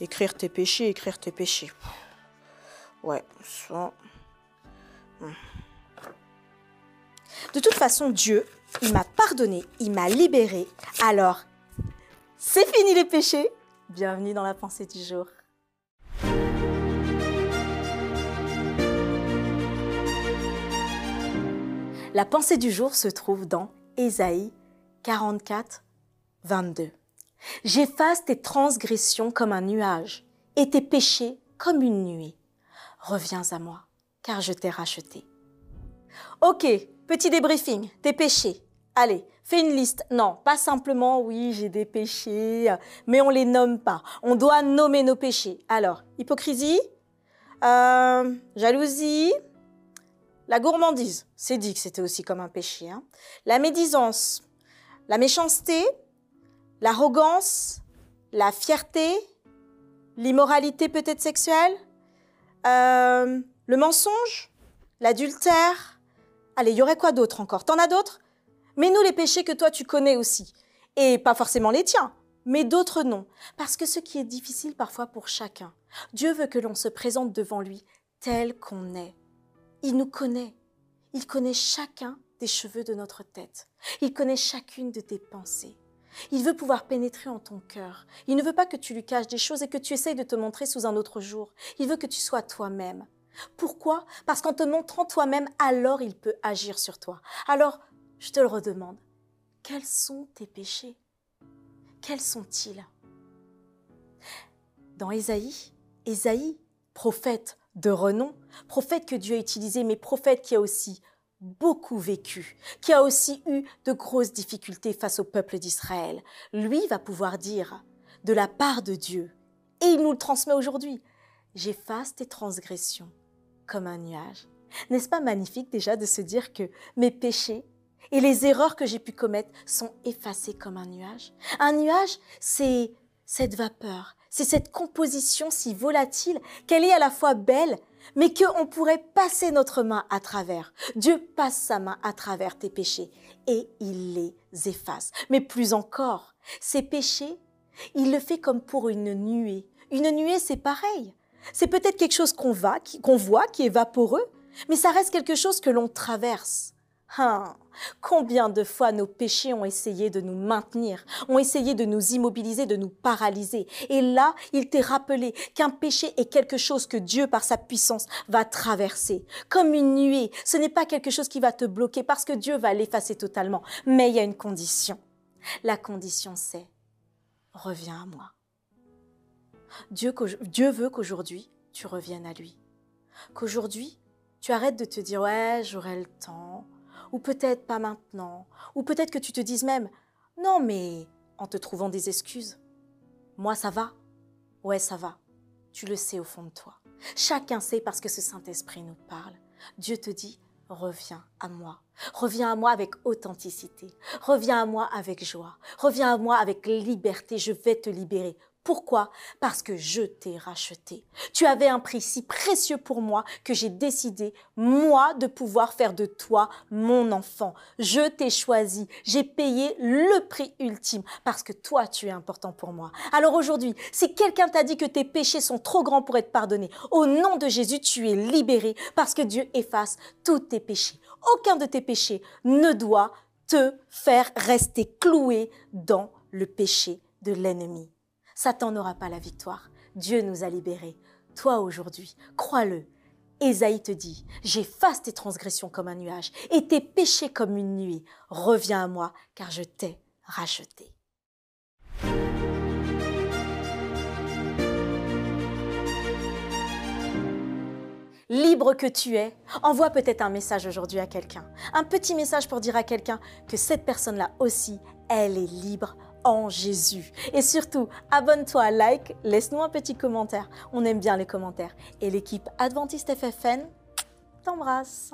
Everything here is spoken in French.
Écrire tes péchés, écrire tes péchés. Ouais, ça. Hmm. De toute façon, Dieu, il m'a pardonné, il m'a libéré. Alors, c'est fini les péchés. Bienvenue dans la pensée du jour. La pensée du jour se trouve dans Ésaïe 44, 22. J'efface tes transgressions comme un nuage et tes péchés comme une nuée. Reviens à moi, car je t'ai racheté. Ok, petit débriefing, tes péchés. Allez, fais une liste. Non, pas simplement, oui, j'ai des péchés, mais on les nomme pas. On doit nommer nos péchés. Alors, hypocrisie, euh, jalousie, la gourmandise, c'est dit que c'était aussi comme un péché. Hein. La médisance, la méchanceté, l'arrogance, la fierté, l'immoralité peut-être sexuelle, euh, le mensonge, l'adultère. Allez, il y aurait quoi d'autre encore? T'en as d'autres? Mais nous les péchés que toi tu connais aussi. Et pas forcément les tiens, mais d'autres non. Parce que ce qui est difficile parfois pour chacun, Dieu veut que l'on se présente devant lui tel qu'on est il nous connaît. Il connaît chacun des cheveux de notre tête. Il connaît chacune de tes pensées. Il veut pouvoir pénétrer en ton cœur. Il ne veut pas que tu lui caches des choses et que tu essayes de te montrer sous un autre jour. Il veut que tu sois toi-même. Pourquoi? Parce qu'en te montrant toi-même, alors il peut agir sur toi. Alors, je te le redemande, quels sont tes péchés? Quels sont-ils? Dans Ésaïe, Ésaïe, prophète, de renom, prophète que Dieu a utilisé, mais prophète qui a aussi beaucoup vécu, qui a aussi eu de grosses difficultés face au peuple d'Israël. Lui va pouvoir dire de la part de Dieu, et il nous le transmet aujourd'hui, j'efface tes transgressions comme un nuage. N'est-ce pas magnifique déjà de se dire que mes péchés et les erreurs que j'ai pu commettre sont effacés comme un nuage? Un nuage, c'est cette vapeur, c'est cette composition si volatile qu'elle est à la fois belle, mais qu'on pourrait passer notre main à travers. Dieu passe sa main à travers tes péchés et il les efface. Mais plus encore, ces péchés, il le fait comme pour une nuée. Une nuée, c'est pareil. C'est peut-être quelque chose qu'on qu'on voit, qui est vaporeux, mais ça reste quelque chose que l'on traverse. Hein, combien de fois nos péchés ont essayé de nous maintenir, ont essayé de nous immobiliser, de nous paralyser. Et là, il t'est rappelé qu'un péché est quelque chose que Dieu, par sa puissance, va traverser. Comme une nuée, ce n'est pas quelque chose qui va te bloquer parce que Dieu va l'effacer totalement. Mais il y a une condition. La condition, c'est reviens à moi. Dieu, Dieu veut qu'aujourd'hui, tu reviennes à lui. Qu'aujourd'hui, tu arrêtes de te dire, ouais, j'aurai le temps, ou peut-être pas maintenant, ou peut-être que tu te dises même, non mais en te trouvant des excuses. Moi ça va Ouais ça va. Tu le sais au fond de toi. Chacun sait parce que ce Saint-Esprit nous parle. Dieu te dit, reviens à moi. Reviens à moi avec authenticité. Reviens à moi avec joie. Reviens à moi avec liberté. Je vais te libérer. Pourquoi? Parce que je t'ai racheté. Tu avais un prix si précieux pour moi que j'ai décidé, moi, de pouvoir faire de toi mon enfant. Je t'ai choisi. J'ai payé le prix ultime parce que toi, tu es important pour moi. Alors aujourd'hui, si quelqu'un t'a dit que tes péchés sont trop grands pour être pardonnés, au nom de Jésus, tu es libéré parce que Dieu efface tous tes péchés. Aucun de tes péchés ne doit te faire rester cloué dans le péché de l'ennemi. Satan n'aura pas la victoire. Dieu nous a libérés. Toi aujourd'hui, crois-le. Ésaïe te dit, j'efface tes transgressions comme un nuage et tes péchés comme une nuit. Reviens à moi, car je t'ai racheté. libre que tu es, envoie peut-être un message aujourd'hui à quelqu'un. Un petit message pour dire à quelqu'un que cette personne-là aussi, elle est libre en Jésus. Et surtout, abonne-toi, like, laisse-nous un petit commentaire. On aime bien les commentaires. Et l'équipe Adventiste FFN t'embrasse.